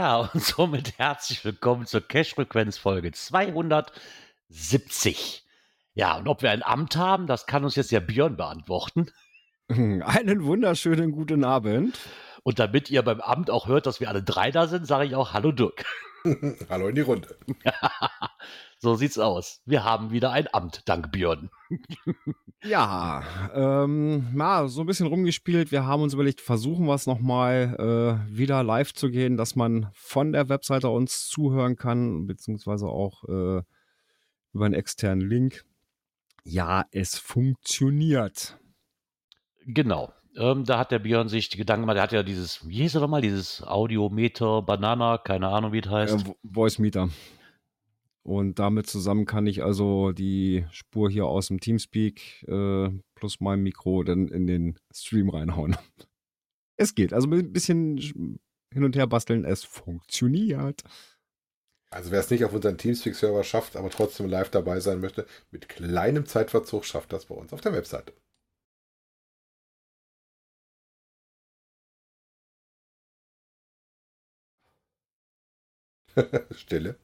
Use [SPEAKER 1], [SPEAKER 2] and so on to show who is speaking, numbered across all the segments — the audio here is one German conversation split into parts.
[SPEAKER 1] Ja, und somit herzlich willkommen zur Cash-Frequenz-Folge 270. Ja, und ob wir ein Amt haben, das kann uns jetzt ja Björn beantworten.
[SPEAKER 2] Einen wunderschönen guten Abend.
[SPEAKER 1] Und damit ihr beim Amt auch hört, dass wir alle drei da sind, sage ich auch Hallo Dirk.
[SPEAKER 3] Hallo in die Runde.
[SPEAKER 1] so sieht's aus. Wir haben wieder ein Amt, dank Björn.
[SPEAKER 2] Ja, ähm, mal so ein bisschen rumgespielt. Wir haben uns überlegt, versuchen wir es nochmal äh, wieder live zu gehen, dass man von der Webseite uns zuhören kann, beziehungsweise auch äh, über einen externen Link. Ja, es funktioniert.
[SPEAKER 1] Genau. Ähm, da hat der Björn sich die Gedanken gemacht, der hat ja dieses, wie hieß er nochmal, dieses Audiometer Banana, keine Ahnung, wie es heißt.
[SPEAKER 2] Äh, Voice Meter. Und damit zusammen kann ich also die Spur hier aus dem Teamspeak äh, plus mein Mikro dann in den Stream reinhauen. Es geht. Also ein bisschen hin und her basteln, es funktioniert.
[SPEAKER 3] Also wer es nicht auf unseren Teamspeak-Server schafft, aber trotzdem live dabei sein möchte, mit kleinem Zeitverzug schafft das bei uns auf der Webseite. Stille.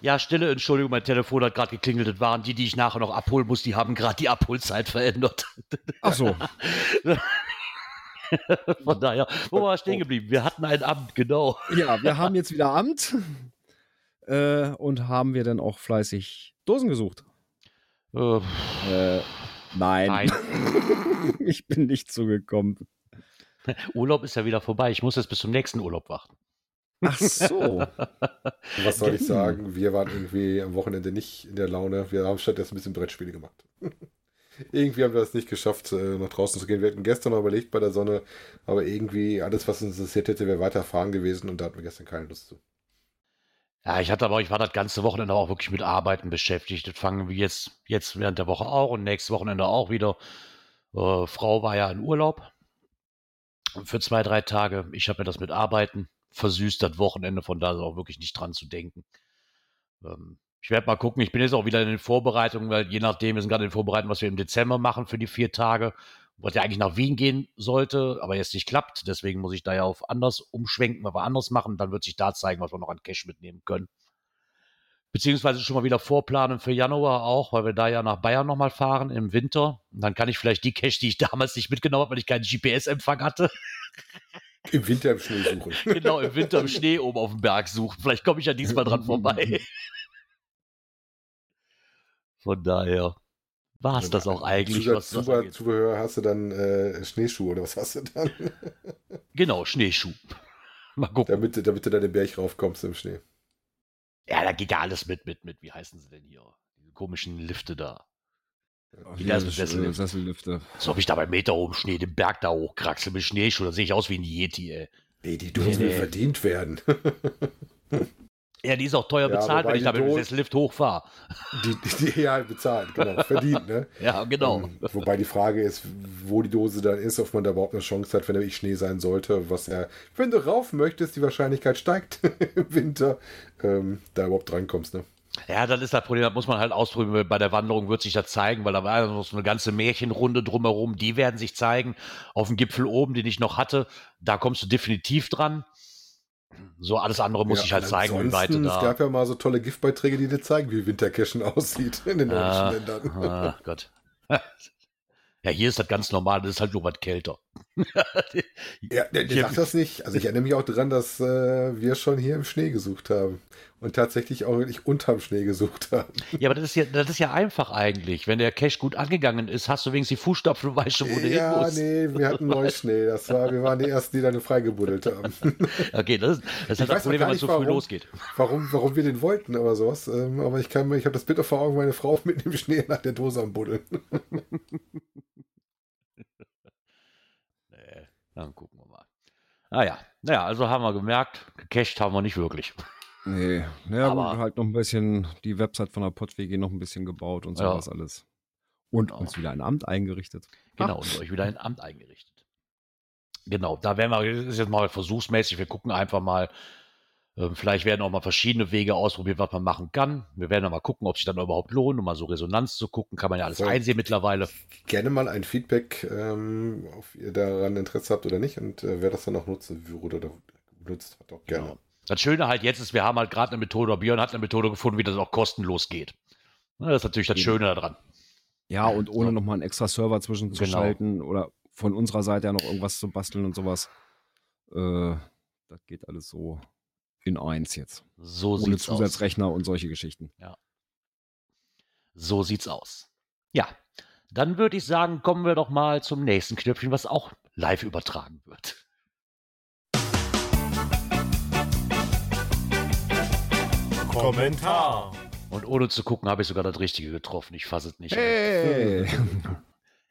[SPEAKER 1] Ja, Stille, Entschuldigung, mein Telefon hat gerade geklingelt. Das waren die, die ich nachher noch abholen muss. Die haben gerade die Abholzeit verändert.
[SPEAKER 2] Ach so.
[SPEAKER 1] Von daher, wo war stehen geblieben? Wir hatten ein Amt, genau.
[SPEAKER 2] Ja, wir haben jetzt wieder Amt äh, und haben wir dann auch fleißig Dosen gesucht.
[SPEAKER 1] Äh,
[SPEAKER 2] Äh, nein.
[SPEAKER 1] nein.
[SPEAKER 2] ich bin nicht zugekommen.
[SPEAKER 1] Urlaub ist ja wieder vorbei. Ich muss jetzt bis zum nächsten Urlaub warten.
[SPEAKER 2] Ach so.
[SPEAKER 3] Was soll ich sagen? Wir waren irgendwie am Wochenende nicht in der Laune. Wir haben stattdessen ein bisschen Brettspiele gemacht. irgendwie haben wir es nicht geschafft, äh, nach draußen zu gehen. Wir hatten gestern noch überlegt bei der Sonne, aber irgendwie alles, was uns interessiert hätte, wäre weiterfahren gewesen und da hatten wir gestern keine Lust zu.
[SPEAKER 1] Ja, ich hatte aber, ich war das ganze Wochenende auch wirklich mit Arbeiten beschäftigt. Das fangen wir jetzt, jetzt während der Woche auch und nächstes Wochenende auch wieder. Äh, Frau war ja in Urlaub für zwei, drei Tage. Ich habe mir das mit Arbeiten versüßt, das Wochenende, von da ist auch wirklich nicht dran zu denken. Ähm, ich werde mal gucken, ich bin jetzt auch wieder in den Vorbereitungen, weil je nachdem, wir sind gerade in den Vorbereitungen, was wir im Dezember machen für die vier Tage, was ja eigentlich nach Wien gehen sollte, aber jetzt nicht klappt. Deswegen muss ich da ja auf anders umschwenken, wir anders machen. Dann wird sich da zeigen, was wir noch an Cash mitnehmen können. Beziehungsweise schon mal wieder vorplanen für Januar auch, weil wir da ja nach Bayern nochmal fahren im Winter. Und dann kann ich vielleicht die Cash, die ich damals nicht mitgenommen habe, weil ich keinen GPS-Empfang hatte,
[SPEAKER 3] Im Winter im Schnee suchen.
[SPEAKER 1] genau im Winter im Schnee oben auf dem Berg suchen. Vielleicht komme ich ja diesmal dran vorbei. Von daher war es das auch eigentlich. Was das
[SPEAKER 3] Super
[SPEAKER 1] angeht.
[SPEAKER 3] Zubehör hast du dann äh, Schneeschuhe oder was hast du dann?
[SPEAKER 1] Genau, Schneeschuh. Mal gucken.
[SPEAKER 3] damit, du- damit du da den Berg raufkommst im Schnee.
[SPEAKER 1] Ja, da geht ja alles mit, mit, mit. Wie heißen sie denn hier? Diese komischen Lifte da.
[SPEAKER 2] Wie
[SPEAKER 1] das
[SPEAKER 2] das
[SPEAKER 1] ist Sessellifte. So ob ich da bei Meter oben Schnee den Berg da hochkraxel mit Schneeschuh, da sehe ich aus wie ein Yeti, ey.
[SPEAKER 3] Nee, die dürfen
[SPEAKER 1] Nee, nee.
[SPEAKER 3] verdient werden.
[SPEAKER 1] Ja, die ist auch teuer
[SPEAKER 3] Ja,
[SPEAKER 1] bezahlt, wenn ich da mit dem Sessellift hochfahre.
[SPEAKER 3] Die, die, die ja bezahlt, genau. Verdient, ne?
[SPEAKER 1] Ja, genau.
[SPEAKER 3] Ähm, wobei die Frage ist, wo die Dose dann ist, ob man da überhaupt eine Chance hat, wenn da wirklich Schnee sein sollte. Was ja, wenn du rauf möchtest, die Wahrscheinlichkeit steigt im Winter, ähm, da überhaupt drankommst, ne?
[SPEAKER 1] Ja, das ist das Problem, das muss man halt ausprobieren. Bei der Wanderung wird sich das zeigen, weil da war noch so eine ganze Märchenrunde drumherum, die werden sich zeigen. Auf dem Gipfel oben, den ich noch hatte, da kommst du definitiv dran. So, alles andere muss
[SPEAKER 3] Ja,
[SPEAKER 1] ich halt zeigen, wie weit du
[SPEAKER 3] ansonsten, Es
[SPEAKER 1] da.
[SPEAKER 3] gab ja mal so tolle Giftbeiträge, die dir zeigen, wie Wintercashen aussieht in den
[SPEAKER 1] Ah,
[SPEAKER 3] nordischen Ländern.
[SPEAKER 1] ah, Gott. Ja, hier ist das ganz normal, das ist halt nur was kälter.
[SPEAKER 3] Ja, der, der sagt das nicht. Also ich erinnere mich auch dran, dass äh, wir schon hier im Schnee gesucht haben. Und tatsächlich auch wirklich unterm Schnee gesucht haben.
[SPEAKER 1] Ja, aber das ist ja, das ist ja einfach eigentlich. Wenn der Cache gut angegangen ist, hast du wenigstens die Fußstapfen, du weißt schon, wo du hin
[SPEAKER 3] Ja,
[SPEAKER 1] musst.
[SPEAKER 3] nee, wir hatten Neuschnee. Das war, wir waren die ersten, die dann freigebuddelt haben.
[SPEAKER 1] Okay, das ist, das, ist halt das
[SPEAKER 3] weiß
[SPEAKER 1] Problem, wenn man so früh
[SPEAKER 3] warum.
[SPEAKER 1] losgeht.
[SPEAKER 3] Warum, warum wir den wollten oder sowas. Ähm, aber ich kann mir, ich habe das Bild vor Augen, meine Frau mit dem Schnee nach der Dose am Buddeln.
[SPEAKER 1] Nee, dann gucken wir mal. Naja, naja, also haben wir gemerkt, gecached haben wir nicht wirklich.
[SPEAKER 2] Nee, naja,
[SPEAKER 1] Aber-
[SPEAKER 2] gut, halt noch ein bisschen die Website von der PodWG noch ein bisschen gebaut und
[SPEAKER 1] Ja.
[SPEAKER 2] sowas alles. Und
[SPEAKER 1] Genau.
[SPEAKER 2] uns wieder ein Amt eingerichtet.
[SPEAKER 1] Genau, und euch wieder ein Amt eingerichtet. Genau, da werden wir, das ist jetzt mal versuchsmäßig, wir gucken einfach mal, ähm, vielleicht werden auch mal verschiedene Wege ausprobiert, was man machen kann. Wir werden auch mal gucken, ob sich dann überhaupt lohnt, um mal so Resonanz zu gucken, kann man ja alles
[SPEAKER 3] Voll.
[SPEAKER 1] einsehen mittlerweile.
[SPEAKER 3] Gerne mal ein Feedback, ähm, ob ihr daran Interesse habt oder nicht und äh, wer das dann auch nutzen würde oder nutzt, hat auch gerne.
[SPEAKER 1] Genau. Das Schöne halt jetzt ist, wir haben halt gerade eine Methode, oder Björn hat eine Methode gefunden, wie das auch kostenlos geht. Ne, Das ist natürlich das. Schöne daran.
[SPEAKER 2] Ja, und ohne
[SPEAKER 1] So.
[SPEAKER 2] nochmal einen extra Server zwischenzuschalten oder von unserer Seite ja noch irgendwas zu basteln und sowas. Äh, das geht alles so in eins jetzt.
[SPEAKER 1] So
[SPEAKER 2] Ohne
[SPEAKER 1] sieht's aus.
[SPEAKER 2] Zusatzrechner und solche Geschichten.
[SPEAKER 1] So sieht's aus. Ja, dann würde ich sagen, kommen wir doch mal zum nächsten Knöpfchen, was auch live übertragen wird.
[SPEAKER 4] Kommentar.
[SPEAKER 1] Und ohne zu gucken, habe ich sogar das Richtige getroffen. Ich fasse es nicht.
[SPEAKER 2] Hey!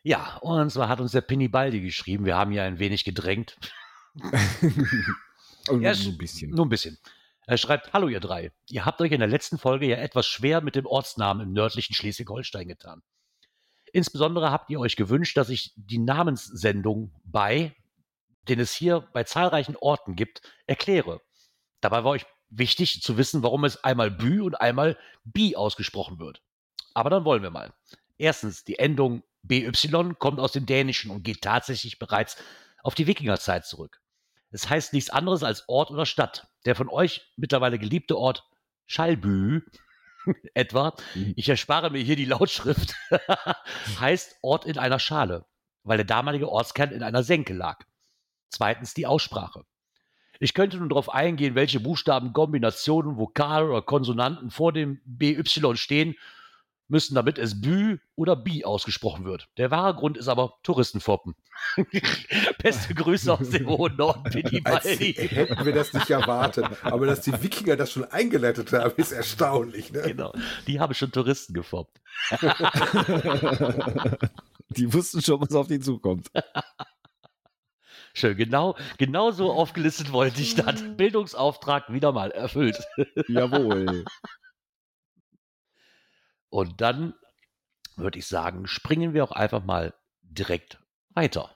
[SPEAKER 1] Ja, und zwar hat uns der Pinny Baldi geschrieben. Wir haben ja ein wenig gedrängt. Ja,
[SPEAKER 2] nur ein bisschen.
[SPEAKER 1] Nur ein bisschen. Er schreibt, hallo ihr drei. Ihr habt euch in der letzten Folge ja etwas schwer mit dem Ortsnamen im nördlichen Schleswig-Holstein getan. Insbesondere habt ihr euch gewünscht, dass ich die Namenssendung bei, den es hier bei zahlreichen Orten gibt, erkläre. Dabei war euch wichtig zu wissen, warum es einmal Bü und einmal Bi ausgesprochen wird. Aber dann wollen wir mal. Erstens, die Endung BY kommt aus dem Dänischen und geht tatsächlich bereits auf die Wikingerzeit zurück. Es heißt nichts anderes als Ort oder Stadt. Der von euch mittlerweile geliebte Ort Schallbü etwa,
[SPEAKER 2] Mhm.
[SPEAKER 1] ich erspare mir hier die Lautschrift, heißt Ort in einer Schale, weil der damalige Ortskern in einer Senke lag. Zweitens die Aussprache. Ich könnte nun darauf eingehen, welche Buchstabenkombinationen, Vokale oder Konsonanten vor dem BY stehen müssen, damit es Bü oder Bi ausgesprochen wird. Der wahre Grund ist aber Touristenfoppen. Beste Grüße aus dem hohen Norden, Pini
[SPEAKER 3] hätten wir das nicht erwartet. Aber dass die Wikinger das schon eingeleitet haben, ist erstaunlich. Ne?
[SPEAKER 1] Genau, die haben schon Touristen gefoppt.
[SPEAKER 2] Die wussten schon, was auf die zukommt.
[SPEAKER 1] Schön, genau, genau so aufgelistet wollte ich das. Bildungsauftrag wieder mal erfüllt.
[SPEAKER 2] Jawohl.
[SPEAKER 1] Und dann würde ich sagen, springen wir auch einfach mal direkt weiter.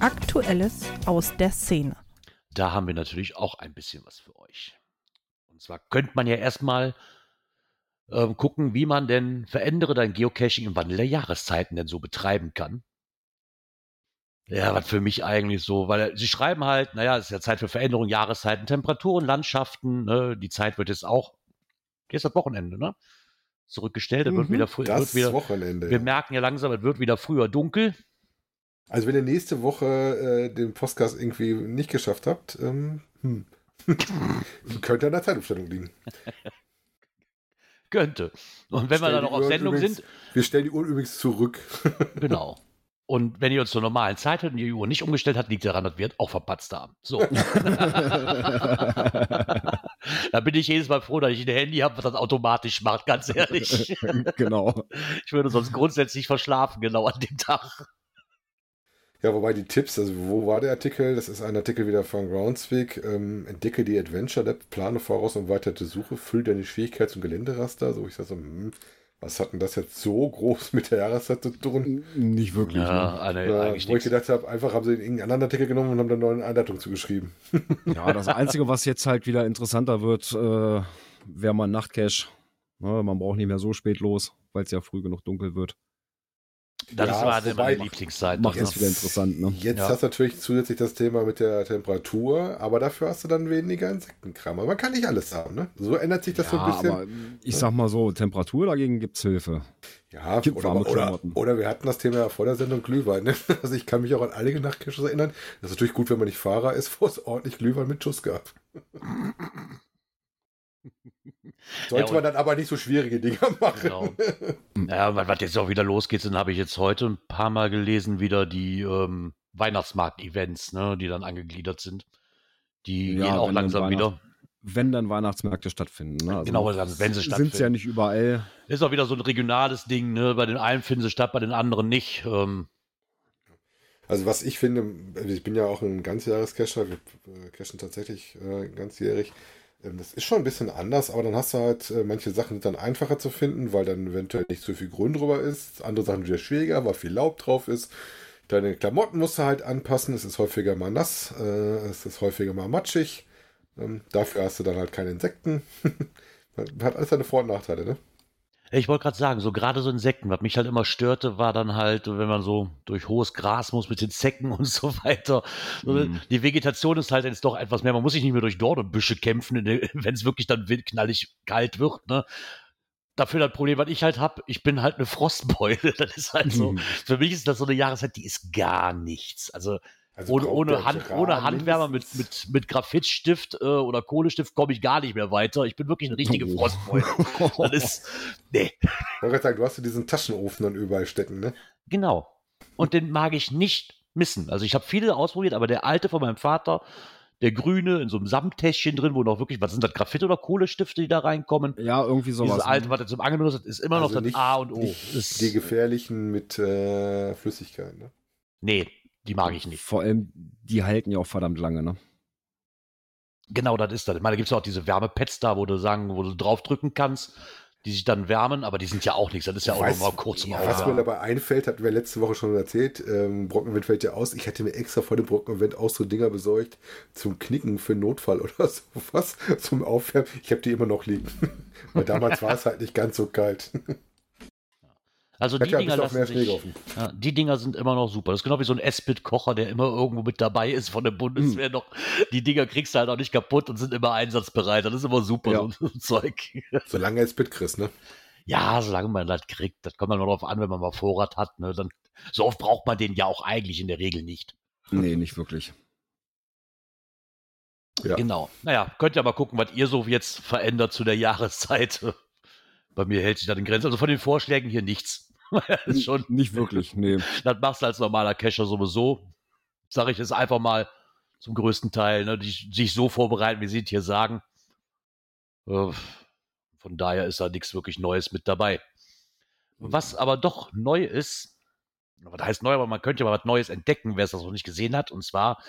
[SPEAKER 5] Aktuelles aus der Szene.
[SPEAKER 1] Da haben wir natürlich auch ein bisschen was für euch. Und zwar könnte man ja erstmal ähm, gucken, wie man denn verändere dein Geocaching im Wandel der Jahreszeiten denn so betreiben kann. Ja, was für mich eigentlich so, weil sie schreiben halt, naja, es ist ja Zeit für Veränderung, Jahreszeiten, Temperaturen, Landschaften, ne? die Zeit wird jetzt auch, jetzt das Wochenende, ne? Zurückgestellt, es wird
[SPEAKER 2] Mhm,
[SPEAKER 1] wieder früh, wird
[SPEAKER 3] Das
[SPEAKER 1] wieder,
[SPEAKER 3] Wochenende.
[SPEAKER 1] wir
[SPEAKER 3] ja.
[SPEAKER 1] merken ja langsam, es wird wieder früher dunkel.
[SPEAKER 3] Also wenn ihr nächste Woche äh, den Podcast irgendwie nicht geschafft habt, ähm, hm. könnte an der Zeitumstellung liegen.
[SPEAKER 1] Könnte. Und wenn wir dann noch auf Sendung
[SPEAKER 3] übrigens-
[SPEAKER 1] sind,
[SPEAKER 3] Wir stellen die Uhr übrigens zurück.
[SPEAKER 1] Genau. Und wenn ihr uns zur normalen Zeit hört und die Uhr nicht umgestellt hat, liegt daran, dass wir auch verpatzt haben. So. da bin ich jedes Mal froh, dass ich ein Handy habe, was das automatisch macht, ganz ehrlich.
[SPEAKER 2] genau.
[SPEAKER 1] Ich würde sonst grundsätzlich verschlafen, genau an dem Tag.
[SPEAKER 3] Ja, wobei die Tipps, also wo war der Artikel? Das ist ein Artikel wieder von Groundspeak. Ähm, entdecke die Adventure Lab, plane voraus und weitere Suche, füll deine Schwierigkeits- und Geländeraster. So, ich sag so, hm, was hat denn das jetzt so groß mit der Jahreszeit zu tun?
[SPEAKER 2] Nicht wirklich.
[SPEAKER 1] Ja,
[SPEAKER 2] Ne?
[SPEAKER 1] eine, eigentlich
[SPEAKER 3] wo ich gedacht habe, einfach haben sie irgendeinen anderen Artikel genommen und haben da eine neue Einleitung zugeschrieben.
[SPEAKER 2] Ja, das Einzige, was jetzt halt wieder interessanter wird, äh, wäre mal Nachtcache. Ne, man braucht nicht mehr so spät los, weil es ja früh genug dunkel wird.
[SPEAKER 1] Das
[SPEAKER 3] Ja,
[SPEAKER 1] war
[SPEAKER 3] wobei-
[SPEAKER 1] meine Lieblingszeit.
[SPEAKER 2] Macht
[SPEAKER 1] Das
[SPEAKER 2] es wieder interessant, ne?
[SPEAKER 3] Jetzt
[SPEAKER 1] Ja.
[SPEAKER 3] hast du natürlich zusätzlich das Thema mit der Temperatur, aber dafür hast du dann weniger Insektenkram. Aber man kann nicht alles haben, ne? So ändert sich das so ein
[SPEAKER 2] Ja,
[SPEAKER 3] bisschen.
[SPEAKER 2] aber ich sag mal so, Temperatur dagegen gibt's Hilfe.
[SPEAKER 3] Ja,
[SPEAKER 2] Gibt
[SPEAKER 3] oder, oder, oder wir hatten das Thema ja vor der Sendung Glühwein. Ne? Also ich kann mich auch an einige Nachtcaches erinnern. Das ist natürlich gut, wenn man nicht Fahrer ist, wo es ordentlich Glühwein mit Schuss gab. Sollte
[SPEAKER 1] und-
[SPEAKER 3] man dann aber nicht so schwierige Dinger machen.
[SPEAKER 1] Genau. Ja, was jetzt auch wieder losgeht, dann habe ich jetzt heute ein paar Mal gelesen, wieder die ähm, Weihnachtsmarkt-Events, ne, die dann angegliedert sind. Die
[SPEAKER 2] Ja,
[SPEAKER 1] gehen auch langsam wieder.
[SPEAKER 2] Wenn dann Weihnachtsmärkte stattfinden. Ne? Also
[SPEAKER 1] Genau, dann, wenn sie
[SPEAKER 2] Sind
[SPEAKER 1] stattfinden.
[SPEAKER 2] sie ja nicht überall.
[SPEAKER 1] Ist auch wieder so ein regionales Ding, ne? Bei den einen finden sie statt, bei den anderen nicht. Ähm,
[SPEAKER 3] Also was ich finde, also ich bin ja auch ein Ganzjahrescacher, wir äh, cashen tatsächlich äh, ganzjährig. Ähm, das ist schon ein bisschen anders, aber dann hast du halt, äh, manche Sachen sind dann einfacher zu finden, weil dann eventuell nicht so viel Grün drüber ist. Andere Sachen wieder schwieriger, weil viel Laub drauf ist. Deine Klamotten musst du halt anpassen. Es ist häufiger mal nass, äh, es ist häufiger mal matschig. Ähm, dafür hast du dann halt keine Insekten. hat alles seine Vor- und Nachteile, ne?
[SPEAKER 1] Ich wollte gerade sagen, so gerade so Insekten, was mich halt immer störte, war dann halt, wenn man so durch hohes Gras muss mit den Zecken und so weiter. Mm. Die Vegetation ist halt jetzt doch etwas mehr. Man muss sich nicht mehr durch Dornenbüsche kämpfen, wenn es wirklich dann knallig kalt wird. Ne? Dafür das Problem, was ich halt habe, ich bin halt eine Frostbeule. Das ist halt so, mm. für mich ist das so eine Jahreszeit, die ist gar nichts. Also also ohne, ohne, Hand, ohne Handwärmer mit, mit, mit Graphitstift äh, oder Kohlestift komme ich gar nicht mehr weiter. Ich bin wirklich eine richtige oh. Frostbeule. das ist. Nee.
[SPEAKER 3] Ich wollte sagen, du hast ja diesen Taschenofen dann überall stecken, ne?
[SPEAKER 1] Genau. Und den mag ich nicht missen. Also ich habe viele ausprobiert, aber der alte von meinem Vater, der grüne in so einem Samttäschchen drin, wo noch wirklich, was sind das, Graphit oder Kohlestifte, die da reinkommen?
[SPEAKER 2] Ja, irgendwie sowas.
[SPEAKER 1] Dieses alte, ne? was er zum Angeln hat, ist immer also noch das A und O.
[SPEAKER 3] die gefährlichen mit äh, Flüssigkeit, ne?
[SPEAKER 1] Nee, die mag ich nicht.
[SPEAKER 2] Vor allem, die halten ja auch verdammt lange, ne?
[SPEAKER 1] Genau, das ist das. Ich meine, da gibt es auch diese Wärmepads da, wo du sagen, wo du draufdrücken kannst, die sich dann wärmen, aber die sind ja auch nichts. Das ist ja auch weiß, nur mal kurz
[SPEAKER 3] ja, Was mir dabei einfällt, hatten wir letzte Woche schon erzählt, ähm, Brockenwind fällt ja aus. Ich hätte mir extra vor dem Brockenwind auch so Dinger besorgt zum Knicken für Notfall oder sowas, zum Aufwärmen. Ich habe die immer noch liegen. Weil damals war es halt nicht ganz so kalt.
[SPEAKER 1] Also die Dinger, lassen sich, ja, die Dinger sind immer noch super. Das ist genau wie so ein S-Bit-Kocher, der immer irgendwo mit dabei ist von der Bundeswehr hm. noch. Die Dinger kriegst du halt auch nicht kaputt und sind immer einsatzbereit. Das ist immer super, ja. so ein Zeug.
[SPEAKER 3] Solange S-Bit kriegst, ne?
[SPEAKER 1] Ja, solange man das kriegt. Das kommt dann nur darauf an, wenn man mal Vorrat hat. Ne? Dann, so oft braucht man den ja auch eigentlich in der Regel nicht.
[SPEAKER 2] Nee, nicht wirklich.
[SPEAKER 1] Ja. Genau. Naja, könnt ihr mal gucken, was ihr so jetzt verändert zu der Jahreszeit. Bei mir hält sich da in Grenzen. Also von den Vorschlägen hier nichts.
[SPEAKER 2] schon, nicht wirklich, nee.
[SPEAKER 1] Das machst du als normaler Cacher sowieso. Sage ich es einfach mal zum größten Teil, ne, die sich so vorbereiten, wie sie es hier sagen. Von daher ist da nichts wirklich Neues mit dabei. Was aber doch neu ist, was heißt neu, aber man könnte mal was Neues entdecken, wer es das noch nicht gesehen hat. Und zwar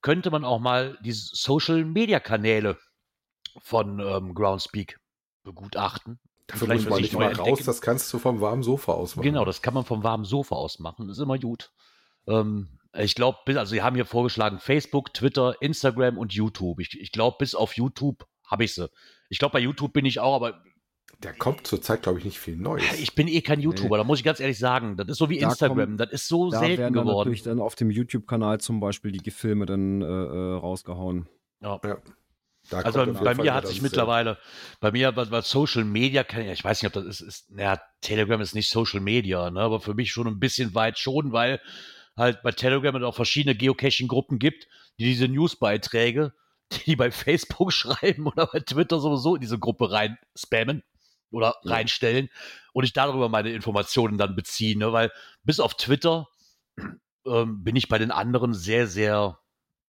[SPEAKER 1] könnte man auch mal die Social Media Kanäle von ähm, Groundspeak begutachten
[SPEAKER 3] Dafür Vielleicht muss man nicht mal raus, das kannst du vom warmen Sofa aus machen.
[SPEAKER 1] Genau, das kann man vom warmen Sofa aus machen. Das ist immer gut. Ähm, ich glaube, also sie haben hier vorgeschlagen Facebook, Twitter, Instagram und YouTube. Ich, ich glaube, bis auf YouTube habe ich sie. Ich glaube, bei YouTube bin ich auch, aber
[SPEAKER 3] der kommt zurzeit, glaube ich, nicht viel Neues.
[SPEAKER 1] Ich bin eh kein YouTuber, nee. da muss ich ganz ehrlich sagen. Das ist so wie da Instagram, kommt, das ist so da selten werden dann geworden. natürlich
[SPEAKER 2] dann auf dem YouTube-Kanal zum Beispiel die Filme dann äh, äh rausgehauen.
[SPEAKER 1] Ja. ja. Da also bei mir hat sich mittlerweile, bei mir bei, bei Social Media, ich weiß nicht, ob das ist, ist naja, Telegram ist nicht Social Media, ne, aber für mich schon ein bisschen weit schon, weil halt bei Telegram es auch verschiedene Geocaching-Gruppen gibt, die diese Newsbeiträge, die bei Facebook schreiben oder bei Twitter sowieso in diese Gruppe rein spammen oder ja. reinstellen und ich darüber meine Informationen dann beziehe, ne, weil bis auf Twitter ähm, bin ich bei den anderen sehr, sehr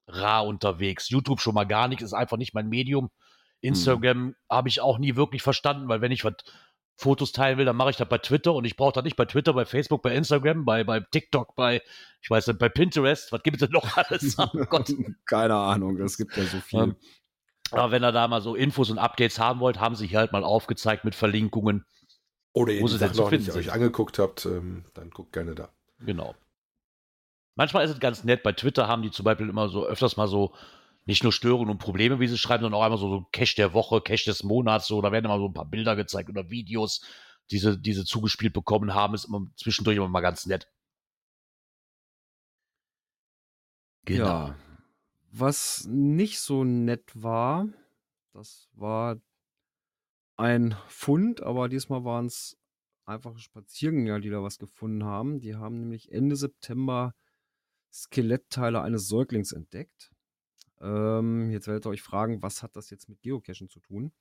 [SPEAKER 1] rar unterwegs. YouTube schon mal gar nicht, ist einfach nicht mein Medium. Instagram hm. habe ich auch nie wirklich verstanden, weil wenn ich was Fotos teilen will, dann mache ich das bei Twitter und ich brauche das nicht bei Twitter, bei Facebook, bei Instagram, bei, bei TikTok, bei, ich weiß nicht, bei Pinterest. Was gibt es denn noch alles? Oh
[SPEAKER 2] Gott. Keine Ahnung, es gibt ja so viel. Ja.
[SPEAKER 1] Aber wenn ihr da mal so Infos und Updates haben wollt, haben sie hier halt mal aufgezeigt mit Verlinkungen.
[SPEAKER 3] Oder ihr die noch nicht euch angeguckt habt, ähm, dann guckt gerne da.
[SPEAKER 1] Genau. Manchmal ist es ganz nett. Bei Twitter haben die zum Beispiel immer so öfters mal so nicht nur Störungen und Probleme, wie sie schreiben, sondern auch einmal so, so Cache der Woche, Cache des Monats. So, da werden immer so ein paar Bilder gezeigt oder Videos, die sie, die sie zugespielt bekommen haben. Ist immer zwischendurch immer mal ganz nett.
[SPEAKER 2] Genau. Ja. Was nicht so nett war, das war ein Fund, aber diesmal waren es einfache Spaziergänger, die da was gefunden haben. Die haben nämlich Ende September Skelettteile eines Säuglings entdeckt. Ähm, jetzt werdet ihr euch fragen, was hat das jetzt mit Geocachen zu tun?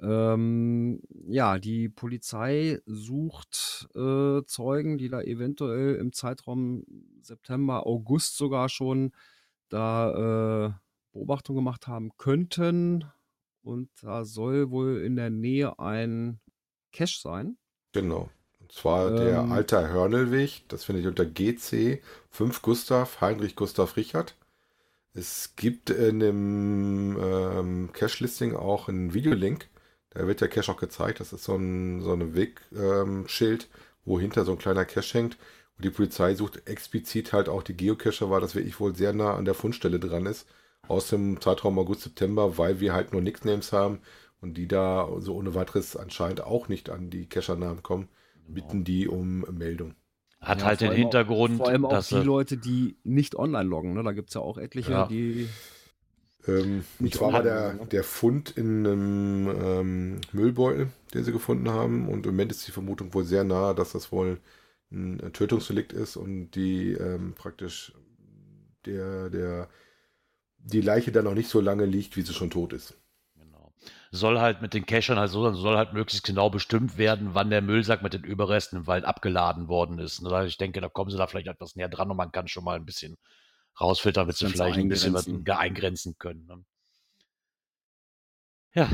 [SPEAKER 2] Ähm, ja, die Polizei sucht äh, Zeugen, die da eventuell im Zeitraum September, August sogar schon da äh, Beobachtung gemacht haben könnten. Und da soll wohl in der Nähe ein Cache sein.
[SPEAKER 3] Genau. Und zwar der
[SPEAKER 2] Ähm.
[SPEAKER 3] Alter Hörnelweg, das findet ihr unter GC 5 Gustav Heinrich Gustav Richard. Es gibt in dem ähm, Cache-Listing auch einen Videolink. Da wird der Cache auch gezeigt. Das ist so ein so ein Wegschild, wo hinter so ein kleiner Cache hängt. Und die Polizei sucht explizit halt auch die Geocacher, weil das wirklich wohl sehr nah an der Fundstelle dran ist. Aus dem Zeitraum August, September, weil wir halt nur Nicknames haben und die da so ohne weiteres anscheinend auch nicht an die Cacher-Namen kommen, bitten die um Meldung.
[SPEAKER 1] Hat
[SPEAKER 2] Ja,
[SPEAKER 1] halt den
[SPEAKER 2] allem auch-
[SPEAKER 1] Hintergrund,
[SPEAKER 2] Vor allem auch
[SPEAKER 1] dass
[SPEAKER 2] die Leute, die nicht online loggen. Ne? Da gibt es ja auch etliche,
[SPEAKER 1] Ja.
[SPEAKER 2] die.
[SPEAKER 3] Ähm, zwar war
[SPEAKER 2] online,
[SPEAKER 3] der,
[SPEAKER 2] ne?
[SPEAKER 3] der Fund in einem ähm, Müllbeutel, den sie gefunden haben. Und im Moment ist die Vermutung wohl sehr nahe, dass das wohl ein Tötungsdelikt ist und die ähm, praktisch der, der, die Leiche dann noch nicht so lange liegt, wie sie schon tot ist.
[SPEAKER 1] Soll halt mit den Cachern halt so sein, soll halt möglichst genau bestimmt werden, wann der Müllsack mit den Überresten im Wald abgeladen worden ist. Ne, Ich denke, da kommen sie da vielleicht etwas näher dran und man kann schon mal ein bisschen rausfiltern, damit sie vielleicht ein bisschen was
[SPEAKER 2] eingrenzen
[SPEAKER 1] können. Ne? Ja.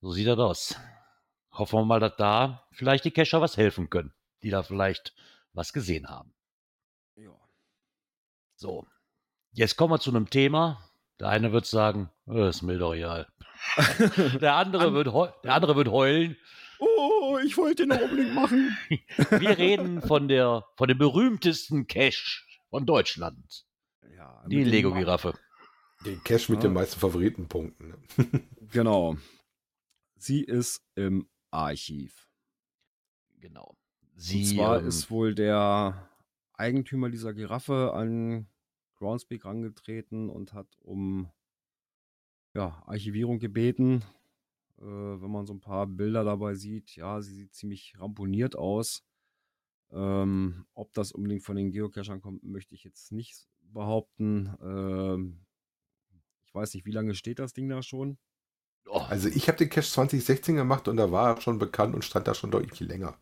[SPEAKER 1] So sieht das aus. Hoffen wir mal, dass da vielleicht die Cacher was helfen können, die da vielleicht was gesehen haben.
[SPEAKER 2] Ja.
[SPEAKER 1] So, jetzt kommen wir zu einem Thema. Der eine wird sagen, "Äh, ist mir doch egal. Der andere, wird, der andere wird heulen.
[SPEAKER 2] Oh, ich wollte den noch unbedingt machen.
[SPEAKER 1] Wir reden von, der, von dem berühmtesten Cache von Deutschland.
[SPEAKER 2] Ja,
[SPEAKER 1] Die Lego-Giraffe.
[SPEAKER 3] Den Cache mit
[SPEAKER 2] Ja.
[SPEAKER 3] den meisten Favoritenpunkten.
[SPEAKER 2] Genau. Sie ist im Archiv.
[SPEAKER 1] Genau.
[SPEAKER 2] Und
[SPEAKER 1] Sie,
[SPEAKER 2] zwar
[SPEAKER 1] ähm,
[SPEAKER 2] ist wohl der Eigentümer dieser Giraffe an Groundspeak rangetreten und hat um ja, Archivierung gebeten. Äh, wenn man so ein paar Bilder dabei sieht, ja, sie sieht ziemlich ramponiert aus. Ähm, ob das unbedingt von den Geocachern kommt, möchte ich jetzt nicht behaupten. Ähm, ich weiß nicht, wie lange steht das Ding da schon?
[SPEAKER 1] oh,
[SPEAKER 3] Also ich habe den Cache 2016 gemacht und da war er schon bekannt und stand da schon deutlich länger.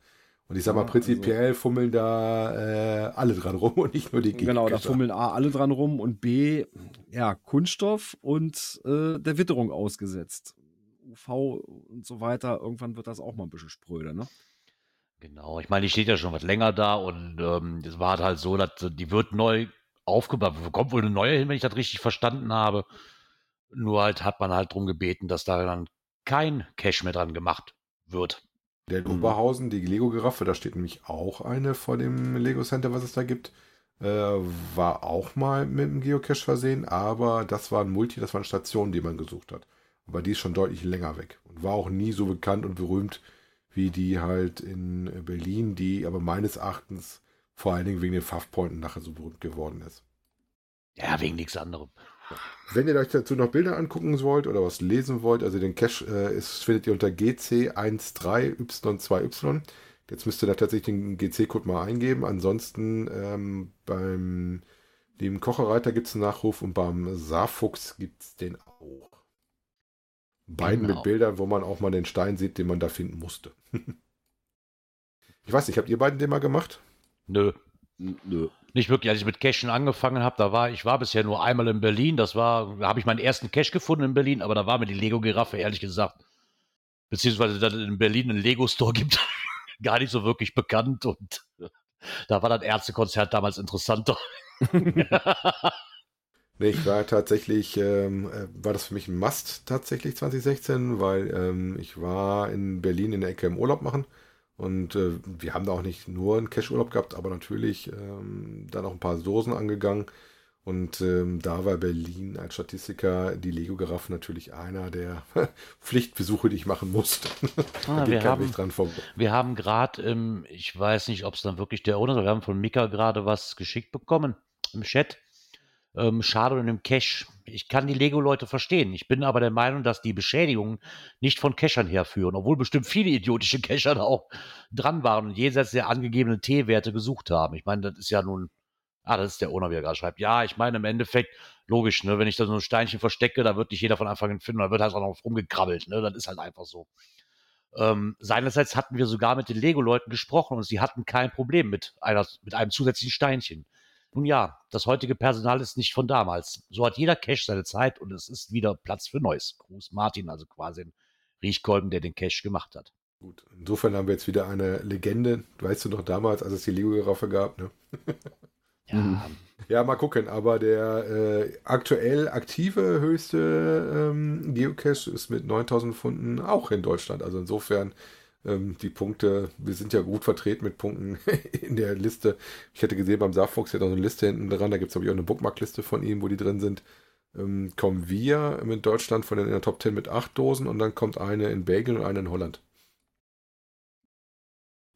[SPEAKER 3] Und ich sag mal, prinzipiell fummeln da äh, alle dran rum und nicht nur die
[SPEAKER 2] Genau, da fummeln A alle dran rum und B, ja, Kunststoff und äh, der Witterung ausgesetzt. UV und so weiter, irgendwann wird das auch mal ein bisschen spröde, ne?
[SPEAKER 1] Genau, ich meine, die steht ja schon was länger da und ähm, es war halt so, dass die wird neu aufgebaut, kommt wohl eine neue hin, wenn ich das richtig verstanden habe. Nur halt hat man halt drum gebeten, dass da dann kein Cache mehr dran gemacht wird.
[SPEAKER 3] Der
[SPEAKER 2] Mhm.
[SPEAKER 3] Oberhausen, die Lego-Giraffe, da steht nämlich auch eine vor dem Lego Center, was es da gibt. Äh, war auch mal mit einem Geocache versehen, aber das war ein Multi, das war eine Station, die man gesucht hat. Aber die ist schon deutlich länger weg und war auch nie so bekannt und berühmt wie die halt in Berlin, die aber meines Erachtens vor allen Dingen wegen den Pfaffpointen nachher so berühmt geworden ist.
[SPEAKER 1] Ja, wegen nichts anderem.
[SPEAKER 3] Wenn ihr euch dazu noch Bilder angucken wollt oder was lesen wollt, also den Cache äh, ist, findet ihr unter GC13Y2Y. Jetzt müsst ihr da tatsächlich den GC-Code mal eingeben. Ansonsten ähm, beim dem Kocherreiter gibt es einen Nachruf und beim Saarfuchs gibt es den auch. Beiden
[SPEAKER 1] Genau.
[SPEAKER 3] mit Bildern, wo man auch mal den Stein sieht, den man da finden musste. ich weiß nicht, habt ihr beiden den mal gemacht?
[SPEAKER 1] Nö,
[SPEAKER 2] Nö.
[SPEAKER 1] Nicht wirklich. Als ich mit Cachen angefangen habe, da war ich war bisher nur einmal in Berlin. Das war, da habe ich meinen ersten Cache gefunden in Berlin, aber da war mir die Lego-Giraffe ehrlich gesagt, beziehungsweise dass es in Berlin einen Lego-Store gibt, gar nicht so wirklich bekannt und da war das Ärztekonzert damals interessanter.
[SPEAKER 3] Nee, ich war tatsächlich, ähm, äh, war das für mich ein Must tatsächlich 2016, weil ähm, ich war in Berlin in der Ecke im Urlaub machen und äh, wir haben da auch nicht nur einen Cash-Urlaub gehabt, aber natürlich ähm, dann auch ein paar Dosen angegangen und ähm, da war Berlin als Statistiker die Lego-Giraffe natürlich einer der Pflichtbesuche, die ich machen musste.
[SPEAKER 1] Ah, wir haben-. Wir haben gerade, ähm, ich weiß nicht, ob es dann wirklich der Owner ist, aber wir haben von Mika gerade was geschickt bekommen im Chat. Ähm, schade und im Cache. Ich kann die Lego-Leute verstehen. Ich bin aber der Meinung, dass die Beschädigungen nicht von Cachern herführen, obwohl bestimmt viele idiotische Cacher da auch dran waren und jenseits der angegebenen T-Werte gesucht haben. Ich meine, das ist ja nun, ah, das ist der Owner, wie er gerade schreibt. Ja, ich meine, im Endeffekt, logisch, ne, wenn ich da so ein Steinchen verstecke, da wird nicht jeder von Anfang an finden, da wird halt auch noch rumgekrabbelt, ne, das ist halt einfach so. Ähm, seinerseits hatten wir sogar mit den Lego-Leuten gesprochen und sie hatten kein Problem mit, einer, mit einem zusätzlichen Steinchen. Nun ja, das heutige Personal ist nicht von damals. So hat jeder Cache seine Zeit und es ist wieder Platz für Neues. Gruß Martin, also quasi ein Riechkolben, der den Cache gemacht hat.
[SPEAKER 3] Gut, insofern haben wir jetzt wieder eine Legende. Weißt du noch damals, als es die Lego-Giraffe gab, ne?
[SPEAKER 1] Ja,
[SPEAKER 3] Ja, mal gucken. Aber der äh, aktuell aktive höchste ähm, Geocache ist mit 9000 Pfunden auch in Deutschland. Also insofern ähm, die Punkte, wir sind ja gut vertreten mit Punkten in der Liste. Ich hätte gesehen, beim der hat noch eine Liste hinten dran. Da gibt es, glaube ich, auch eine Bookmark-Liste von ihm, wo die drin sind. Ähm, kommen wir mit Deutschland von den, in der Top 10 mit acht Dosen und dann kommt eine in Belgien und eine in Holland.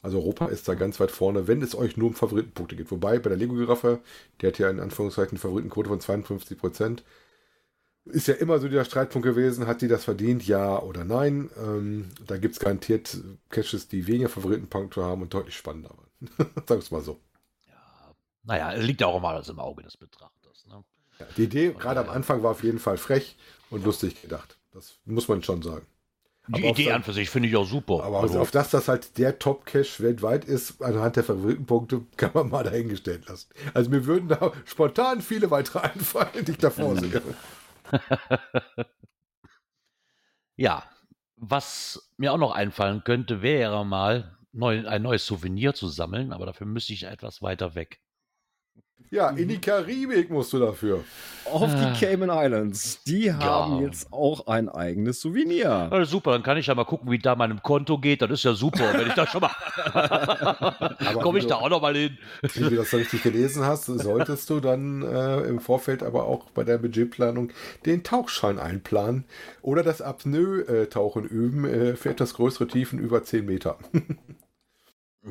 [SPEAKER 3] Also Europa ist da ganz weit vorne, wenn es euch nur um Favoritenpunkte geht. Wobei bei der Lego-Giraffe, die hat ja in Anführungszeichen eine Favoritenquote von 52 Prozent. Ist ja immer so der Streitpunkt gewesen, hat die das verdient, ja oder nein. Ähm, da gibt es garantiert Caches, die weniger Favoritenpunkte haben und deutlich spannender waren. Sag es mal so.
[SPEAKER 1] ja. Naja, liegt ja auch immer alles im Auge des Betrachters. Ne?
[SPEAKER 3] Ja, die Idee gerade am Anfang war auf jeden Fall frech und lustig gedacht. Das muss man schon sagen.
[SPEAKER 1] Die
[SPEAKER 3] Aber
[SPEAKER 1] Idee an für sich finde ich auch super.
[SPEAKER 3] Aber
[SPEAKER 1] also,
[SPEAKER 3] auf das das halt der Top-Cache weltweit ist, anhand der Favoritenpunkte, kann man mal dahingestellt lassen. Also mir würden da spontan viele weitere einfallen, die ich davor sehe.
[SPEAKER 1] ja, was mir auch noch einfallen könnte, wäre mal neu, ein neues Souvenir zu sammeln, aber dafür müsste ich etwas weiter weg.
[SPEAKER 3] Ja, in die Karibik musst du dafür.
[SPEAKER 2] Auf
[SPEAKER 1] Ah.
[SPEAKER 2] die Cayman Islands. Die haben
[SPEAKER 1] Ja.
[SPEAKER 2] jetzt auch ein eigenes Souvenir.
[SPEAKER 1] Ja, super, dann kann ich ja mal gucken, wie da meinem Konto geht. Das ist ja super, wenn ich da schon mal. Komme ich da auch noch mal hin?
[SPEAKER 3] Wie du das so richtig gelesen hast, solltest du dann äh, im Vorfeld aber auch bei der Budgetplanung den Tauchschein einplanen oder das Apnoe-Tauchen üben äh, für etwas größere Tiefen über 10 Meter.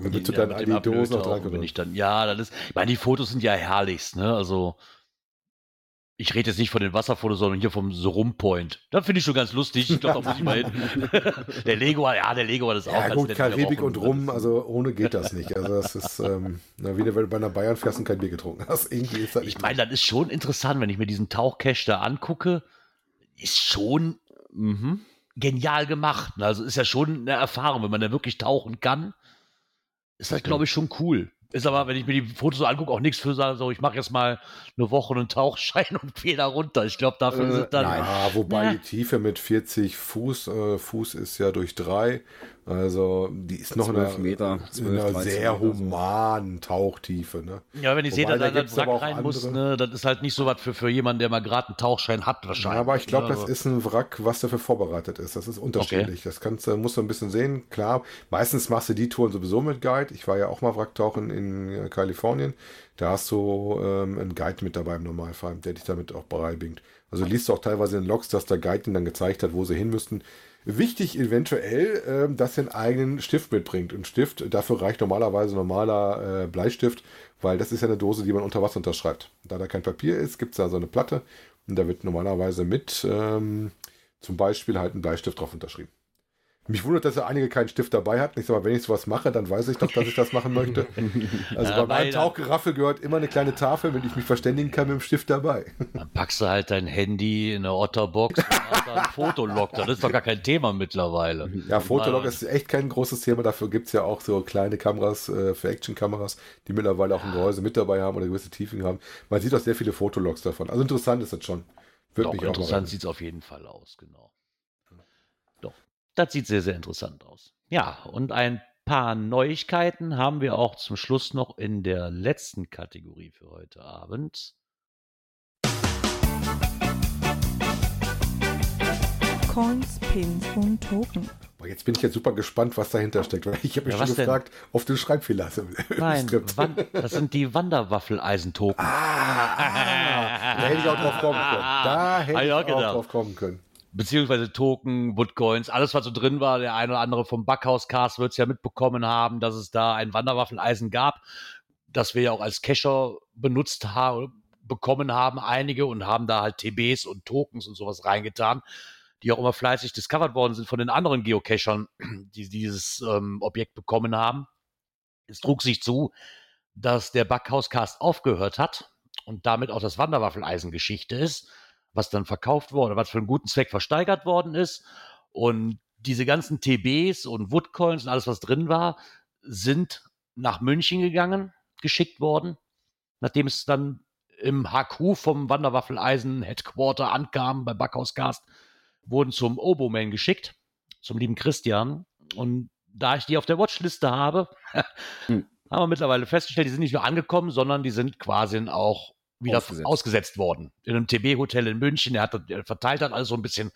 [SPEAKER 3] Damit du dann an die Dosen noch dran
[SPEAKER 1] bin ich dann. Ja, das ist. Ich meine, die Fotos sind ja herrlichst, ne? Also. Ich rede jetzt nicht von den Wasserfotos, sondern hier vom So Rum Point. Das finde ich schon ganz lustig. Ich glaube, da muss ich mal hin. der Lego, ja, der Lego hat das auch
[SPEAKER 3] Ja gut, Karibik und rum, also ohne geht das nicht. Also das ist, ähm, na, wie wenn du bei einer Bayern fährst und kein Bier getrunken hast. Irgendwie ist das
[SPEAKER 1] Ich meine, das ist schon interessant, wenn ich mir diesen Tauchcache da angucke. Ist schon
[SPEAKER 2] Mhm.
[SPEAKER 1] genial gemacht. Also ist ja schon eine Erfahrung, wenn man da wirklich tauchen kann. Ist das, glaube ich, schon cool. Ist aber, wenn ich mir die Fotos so angucke, auch nichts für sagen, so ich mache jetzt mal eine Woche einen Tauchschein und gehe da runter. Ich glaube, dafür
[SPEAKER 2] Äh,
[SPEAKER 1] sind dann.
[SPEAKER 3] Ja, wobei
[SPEAKER 1] Ja.
[SPEAKER 3] die Tiefe mit 40 Fuß, äh, Fuß ist ja durch drei, also die ist noch in
[SPEAKER 2] 12
[SPEAKER 3] einer,
[SPEAKER 2] Meter,
[SPEAKER 3] in
[SPEAKER 2] 12,
[SPEAKER 3] einer
[SPEAKER 2] 13
[SPEAKER 3] sehr
[SPEAKER 2] Meter so.
[SPEAKER 3] humanen Tauchtiefe. Ne?
[SPEAKER 1] Ja, wenn ich sehe, dass
[SPEAKER 3] da
[SPEAKER 1] er Wrack
[SPEAKER 3] auch
[SPEAKER 1] rein muss, ne, das ist halt nicht so was für, für jemanden, der mal gerade einen Tauchschein hat, wahrscheinlich.
[SPEAKER 3] Ja, aber ich glaube,
[SPEAKER 1] ne?
[SPEAKER 3] das
[SPEAKER 1] Also-
[SPEAKER 3] ist ein Wrack, was dafür vorbereitet ist. Das ist unterschiedlich. Das kannst musst du ein bisschen sehen. Klar, meistens machst du die Touren sowieso mit Guide. Ich war ja auch mal Wracktauchen in äh, Kalifornien. Da hast du ähm, einen Guide mit dabei im Normalfall, der dich damit auch beibringt. Also liest du auch teilweise in Logs, dass der Guide ihnen dann gezeigt hat, wo sie hin müssten. Wichtig eventuell, ähm, dass er einen eigenen Stift mitbringt. Und Stift, dafür reicht normalerweise normaler äh, Bleistift, weil das ist ja eine Dose, die man unter Wasser unterschreibt. Da da kein Papier ist, gibt es da so eine Platte und da wird normalerweise mit ähm, zum Beispiel halt ein Bleistift drauf unterschrieben. Mich wundert, dass ja einige keinen Stift dabei hatten. Ich sag mal, wenn ich sowas mache, dann weiß ich doch, dass ich das machen möchte. Also
[SPEAKER 1] Ja,
[SPEAKER 3] bei meinem. Tauchgeraffel gehört immer eine kleine Tafel, wenn ich mich verständigen kann, mit dem Stift dabei.
[SPEAKER 1] Dann packst du halt dein Handy in eine Otterbox und hast da ein Fotolog. Das ist doch gar kein Thema mittlerweile.
[SPEAKER 3] Ja, Fotolog ist echt kein großes Thema. Dafür gibt es ja auch so kleine Kameras äh, für Action-Kameras, die mittlerweile auch ein Gehäuse mit dabei haben oder gewisse Tiefen haben. Man sieht auch sehr viele Fotologs davon. Also interessant ist das schon. Würde
[SPEAKER 1] Doch,
[SPEAKER 3] mich auch mal
[SPEAKER 1] interessant sieht es auf jeden Fall aus, genau. Das sieht sehr, sehr interessant aus. Ja, und ein paar Neuigkeiten haben wir auch zum Schluss noch in der letzten Kategorie für heute Abend.
[SPEAKER 5] Coins, Pins und Token.
[SPEAKER 3] Boah, jetzt bin ich jetzt super gespannt, was dahinter steckt. Weil ich habe mich
[SPEAKER 1] Ja,
[SPEAKER 3] schon
[SPEAKER 1] denn?
[SPEAKER 3] gefragt, ob du einen Schreibfehler hast im, im
[SPEAKER 1] Nein, das sind die Wanderwaffeleisentoken.
[SPEAKER 3] Ah, ah, da hätte ich auch drauf kommen können. Da hätte
[SPEAKER 1] Ah,
[SPEAKER 3] ich
[SPEAKER 1] ja,
[SPEAKER 3] auch
[SPEAKER 1] genau.
[SPEAKER 3] drauf kommen können.
[SPEAKER 1] Beziehungsweise Token, Woodcoins, alles, was so drin war. Der eine oder andere vom Backhauscast wird es ja mitbekommen haben, dass es da ein Wanderwaffeleisen gab, das wir ja auch als Cacher benutzt haben, bekommen haben, einige, und haben da halt TBs und Tokens und sowas reingetan, die auch immer fleißig discovered worden sind von den anderen Geocachern, die dieses ähm, Objekt bekommen haben. Es trug sich zu, dass der Backhauscast aufgehört hat und damit auch das Wanderwaffeleisen Geschichte ist was dann verkauft wurde, was für einen guten Zweck versteigert worden ist. Und diese ganzen TBs und Woodcoins und alles, was drin war, sind nach München gegangen, geschickt worden, nachdem es dann im HQ vom Wanderwaffeleisen Headquarter ankam bei Backhauscast, wurden zum Oboman geschickt, zum lieben Christian. Und da ich die auf der Watchliste habe, hm. haben wir mittlerweile festgestellt, die sind nicht nur angekommen, sondern die sind quasi auch wieder ausgesetzt, ausgesetzt worden. In einem TB-Hotel in München. Der, hat, der verteilt hat alles so ein bisschen.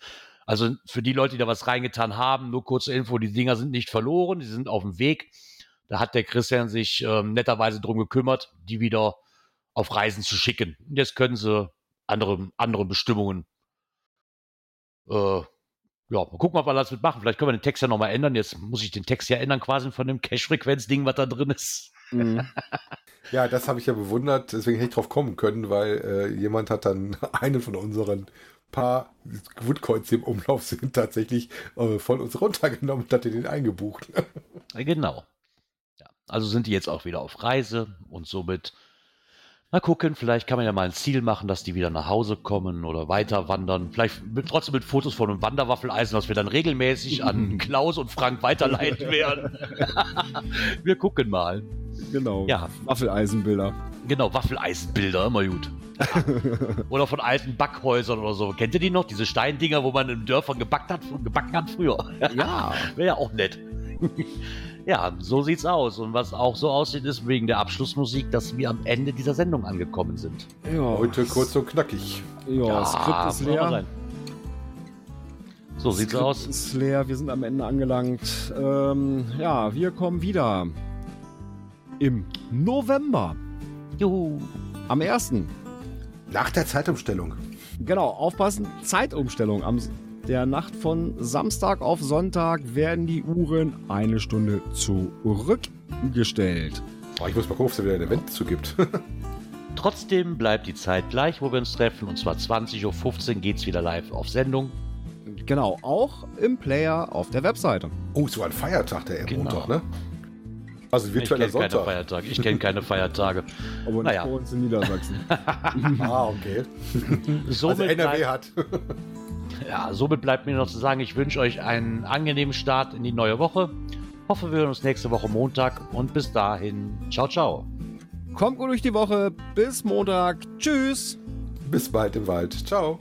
[SPEAKER 1] Also für die Leute, die da was reingetan haben, nur kurze Info, die Dinger sind nicht verloren, die sind auf dem Weg. Da hat der Christian sich ähm, netterweise darum gekümmert, die wieder auf Reisen zu schicken. Und jetzt können sie andere, andere Bestimmungen äh, ja, mal gucken, ob wir das mitmachen. Vielleicht können wir den Text ja nochmal ändern. Jetzt muss ich den Text ja ändern, quasi von dem Cache-Frequenz-Ding, was da drin ist. Mhm.
[SPEAKER 3] ja, das habe ich ja bewundert, deswegen hätte ich drauf kommen können, weil äh, jemand hat dann einen von unseren paar Woodcoins, im Umlauf sind, tatsächlich äh, von uns runtergenommen und hat den eingebucht.
[SPEAKER 1] genau. Ja, also sind die jetzt auch wieder auf Reise und somit Mal gucken, vielleicht kann man ja mal ein Ziel machen, dass die wieder nach Hause kommen oder weiter wandern. Vielleicht mit, trotzdem mit Fotos von einem Wanderwaffeleisen, was wir dann regelmäßig an Klaus und Frank weiterleiten werden. wir gucken mal.
[SPEAKER 2] Genau. Ja. Waffeleisenbilder.
[SPEAKER 1] Genau, Waffeleisenbilder, immer gut. oder von alten Backhäusern oder so. Kennt ihr die noch? Diese Steindinger, wo man in Dörfern gebackt hat, gebacken hat früher. Ja. Wäre ja auch nett. Ja, so sieht's aus. Und was auch so aussieht, ist wegen der Abschlussmusik, dass wir am Ende dieser Sendung angekommen sind.
[SPEAKER 3] Ja. Heute kurz und knackig.
[SPEAKER 2] Ja, ja Skript ist leer.
[SPEAKER 1] So sieht's Skript aus.
[SPEAKER 2] ist leer, wir sind am Ende angelangt. Ähm, ja, wir kommen wieder im November.
[SPEAKER 1] Juhu.
[SPEAKER 2] Am 1.
[SPEAKER 3] Nach der Zeitumstellung.
[SPEAKER 2] Genau, aufpassen, Zeitumstellung. Am der Nacht von Samstag auf Sonntag werden die Uhren eine Stunde zurückgestellt.
[SPEAKER 3] Oh, ich muss mal gucken, ob es da wieder ein Event zu gibt.
[SPEAKER 1] Trotzdem bleibt die Zeit gleich, wo wir uns treffen. Und zwar 20.15 Uhr geht es wieder live auf Sendung.
[SPEAKER 2] Genau, auch im Player auf der Webseite.
[SPEAKER 3] Oh, so ein Feiertag, der genau. Montag, ne?
[SPEAKER 1] Also virtueller ich Sonntag. Keine Feiertage. Ich kenne keine Feiertage.
[SPEAKER 2] Aber naja. nicht bei uns in Niedersachsen.
[SPEAKER 3] ah, okay. also NRW hat.
[SPEAKER 1] Ja, somit bleibt mir noch zu sagen, ich wünsche euch einen angenehmen Start in die neue Woche. Hoffe, wir hören uns nächste Woche Montag und bis dahin, ciao, ciao.
[SPEAKER 2] Kommt gut durch die Woche. Bis Montag. Tschüss.
[SPEAKER 3] Bis bald im Wald. Ciao.